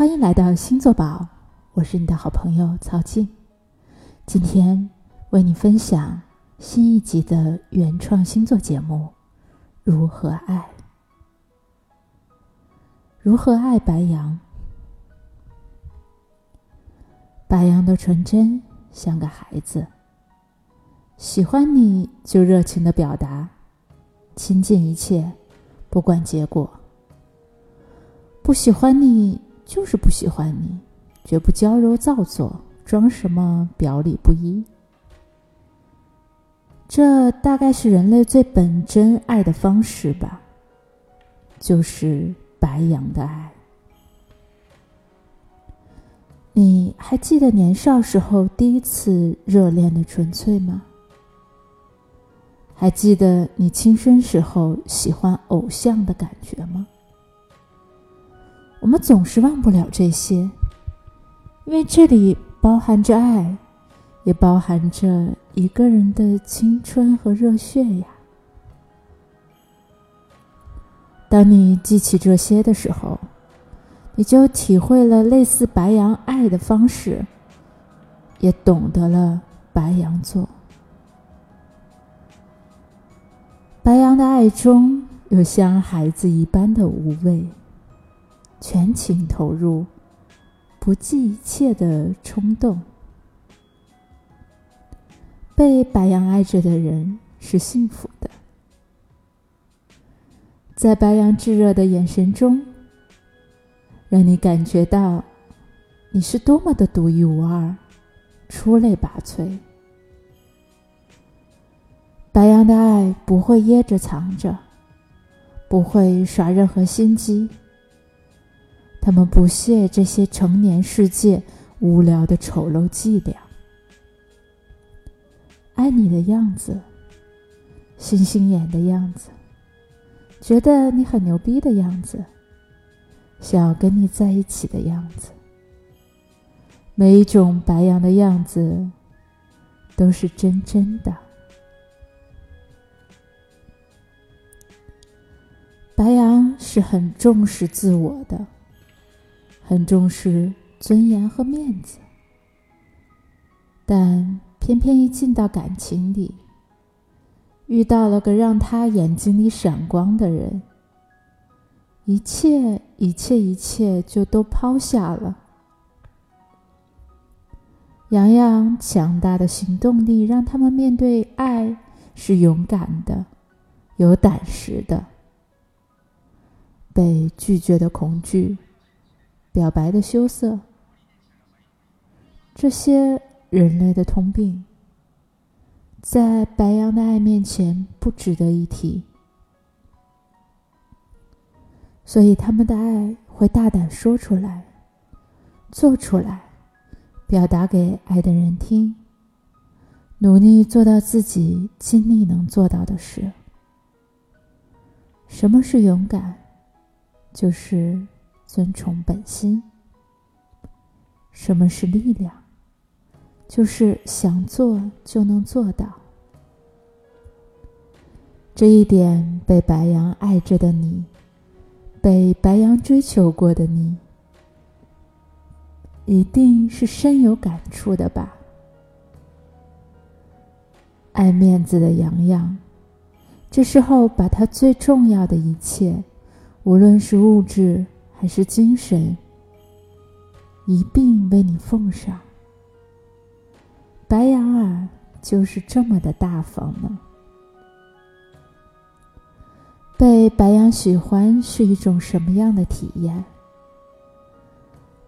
欢迎来到星座宝，我是你的好朋友曹静。今天为你分享新一集的原创星座节目《如何爱》。如何爱白羊？白羊的纯真像个孩子，喜欢你就热情的表达，倾尽一切，不管结果。不喜欢你。就是不喜欢你，绝不娇柔造作，装什么表里不一。这大概是人类最本真爱的方式吧，就是白羊的爱。你还记得年少时候第一次热恋的纯粹吗？还记得你青春时候喜欢偶像的感觉吗？我们总是忘不了这些，因为这里包含着爱，也包含着一个人的青春和热血呀。当你记起这些的时候，你就体会了类似白羊爱的方式，也懂得了白羊座。白羊的爱中有像孩子一般的无畏。全情投入，不计一切的冲动。被白羊爱着的人是幸福的，在白羊炙热的眼神中，让你感觉到你是多么的独一无二、出类拔萃。白羊的爱不会掖着藏着，不会耍任何心机。我们不屑这些成年世界无聊的丑陋伎俩，爱你的样子，星星眼的样子，觉得你很牛逼的样子，想要跟你在一起的样子，每一种白羊的样子都是真真的。白羊是很重视自我的。很重视尊严和面子，但偏偏一进到感情里，遇到了个让他眼睛里闪光的人，一切一切一切就都抛下了。洋洋强大的行动力让他们面对爱是勇敢的，有胆识的，被拒绝的恐惧。表白的羞涩，这些人类的通病，在白羊的爱面前不值得一提，所以他们的爱会大胆说出来，做出来，表达给爱的人听，努力做到自己尽力能做到的事。什么是勇敢？就是。遵从本心。什么是力量？就是想做就能做到。这一点被白羊爱着的你，被白羊追求过的你，一定是深有感触的吧？爱面子的洋洋，这时候把他最重要的一切，无论是物质。还是精神一并为你奉上。白羊儿就是这么的大方呢。被白羊喜欢是一种什么样的体验？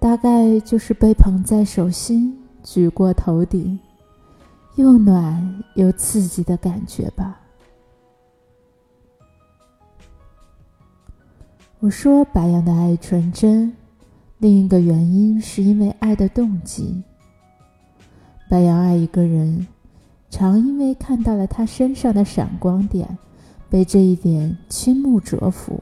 大概就是被捧在手心、举过头顶，又暖又刺激的感觉吧。我说白羊的爱纯真，另一个原因是因为爱的动机。白羊爱一个人，常因为看到了他身上的闪光点，被这一点倾慕折服，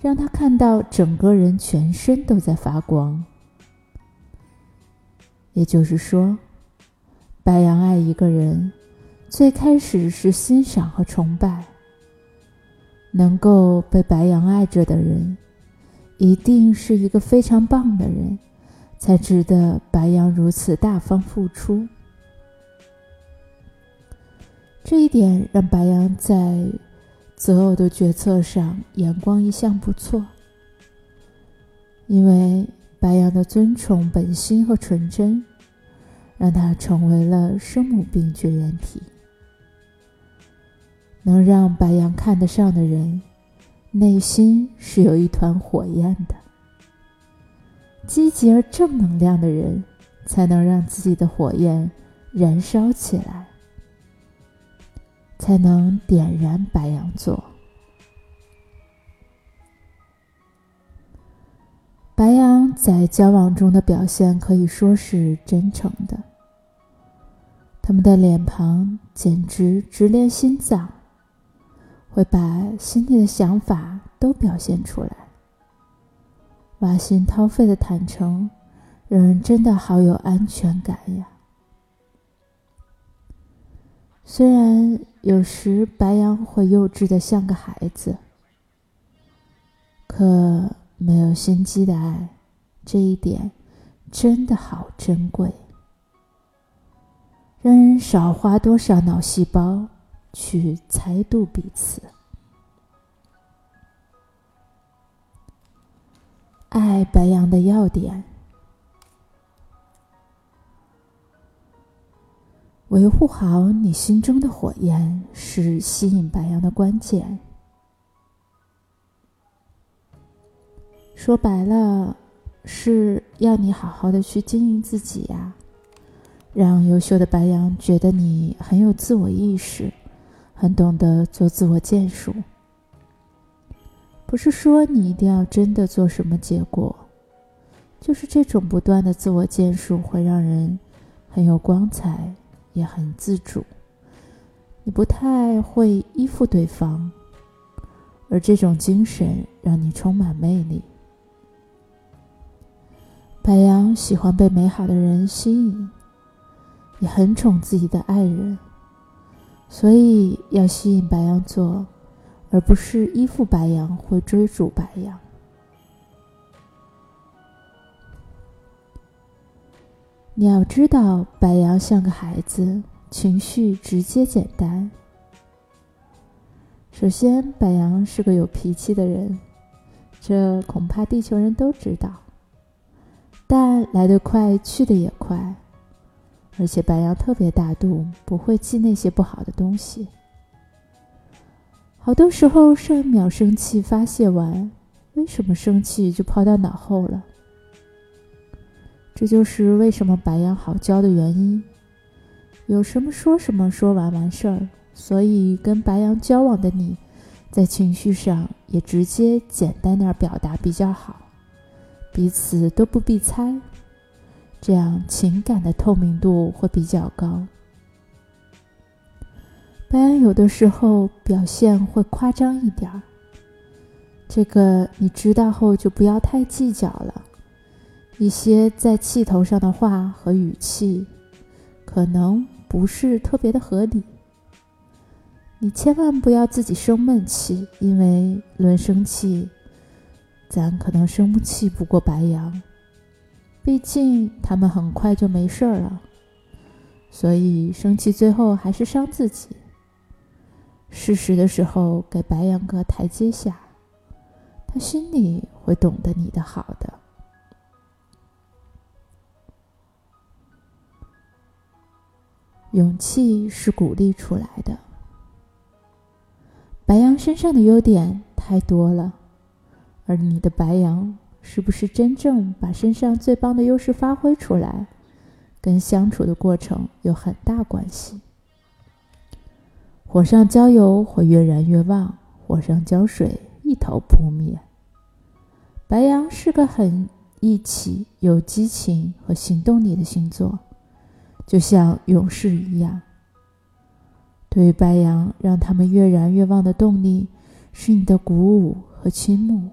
让他看到整个人全身都在发光。也就是说，白羊爱一个人，最开始是欣赏和崇拜。能够被白羊爱着的人，一定是一个非常棒的人，才值得白羊如此大方付出。这一点让白羊在择偶的决策上眼光一向不错，因为白羊的尊崇本心和纯真，让他成为了生母病绝缘体。能让白羊看得上的人，内心是有一团火焰的。积极而正能量的人，才能让自己的火焰燃烧起来。才能点燃白羊座。白羊在交往中的表现可以说是真诚的，他们的脸庞简直直连心脏，会把心里的想法都表现出来。挖心掏肺的坦诚，让人真的好有安全感呀。虽然有时白羊会幼稚的像个孩子，可没有心机的爱，这一点真的好珍贵，让人少花多少脑细胞去猜度彼此。爱白羊的要点。维护好你心中的火焰是吸引白羊的关键。说白了，是要你好好的去经营自己呀，让优秀的白羊觉得你很有自我意识，很懂得做自我建树。不是说你一定要真的做什么结果，就是这种不断的自我建树会让人很有光彩。也很自主，你不太会依附对方，而这种精神让你充满魅力。白羊喜欢被美好的人吸引，也很宠自己的爱人，所以要吸引白羊座，而不是依附白羊或追逐白羊。你要知道，白羊像个孩子，情绪直接简单。首先，白羊是个有脾气的人，这恐怕地球人都知道。但来得快，去得也快，而且白羊特别大度，不会记那些不好的东西。好多时候，上一秒生气发泄完，为什么生气就抛到脑后了？这就是为什么白羊好教的原因，有什么说什么，说完完事儿。所以跟白羊交往的你，在情绪上也直接简单点表达比较好，彼此都不必猜，这样情感的透明度会比较高。白羊有的时候表现会夸张一点儿，这个你知道后就不要太计较了。一些在气头上的话和语气，可能不是特别的合理。你千万不要自己生闷气，因为论生气，咱可能生气不过白羊，毕竟他们很快就没事儿了。所以生气最后还是伤自己。适时的时候给白羊个台阶下，他心里会懂得你的好的。勇气是鼓励出来的。白羊身上的优点太多了，而你的白羊是不是真正把身上最棒的优势发挥出来，跟相处的过程有很大关系。火上浇油会越燃越旺，火上浇水一头扑灭。白羊是个很义气、有激情和行动力的星座。就像勇士一样，对于白羊，让他们越燃越旺的动力是你的鼓舞和倾慕。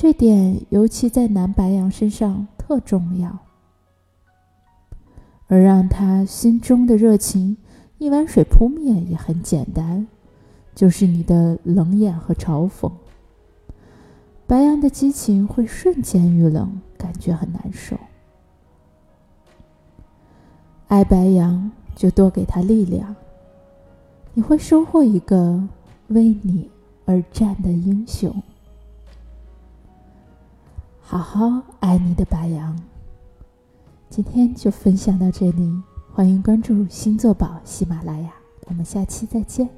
这点尤其在男白羊身上特重要。而让他心中的热情一碗水扑灭也很简单，就是你的冷眼和嘲讽。白羊的激情会瞬间遇冷，感觉很难受。爱白羊就多给他力量，你会收获一个为你而战的英雄。好好爱你的白羊。今天就分享到这里，欢迎关注星座宝喜马拉雅，我们下期再见。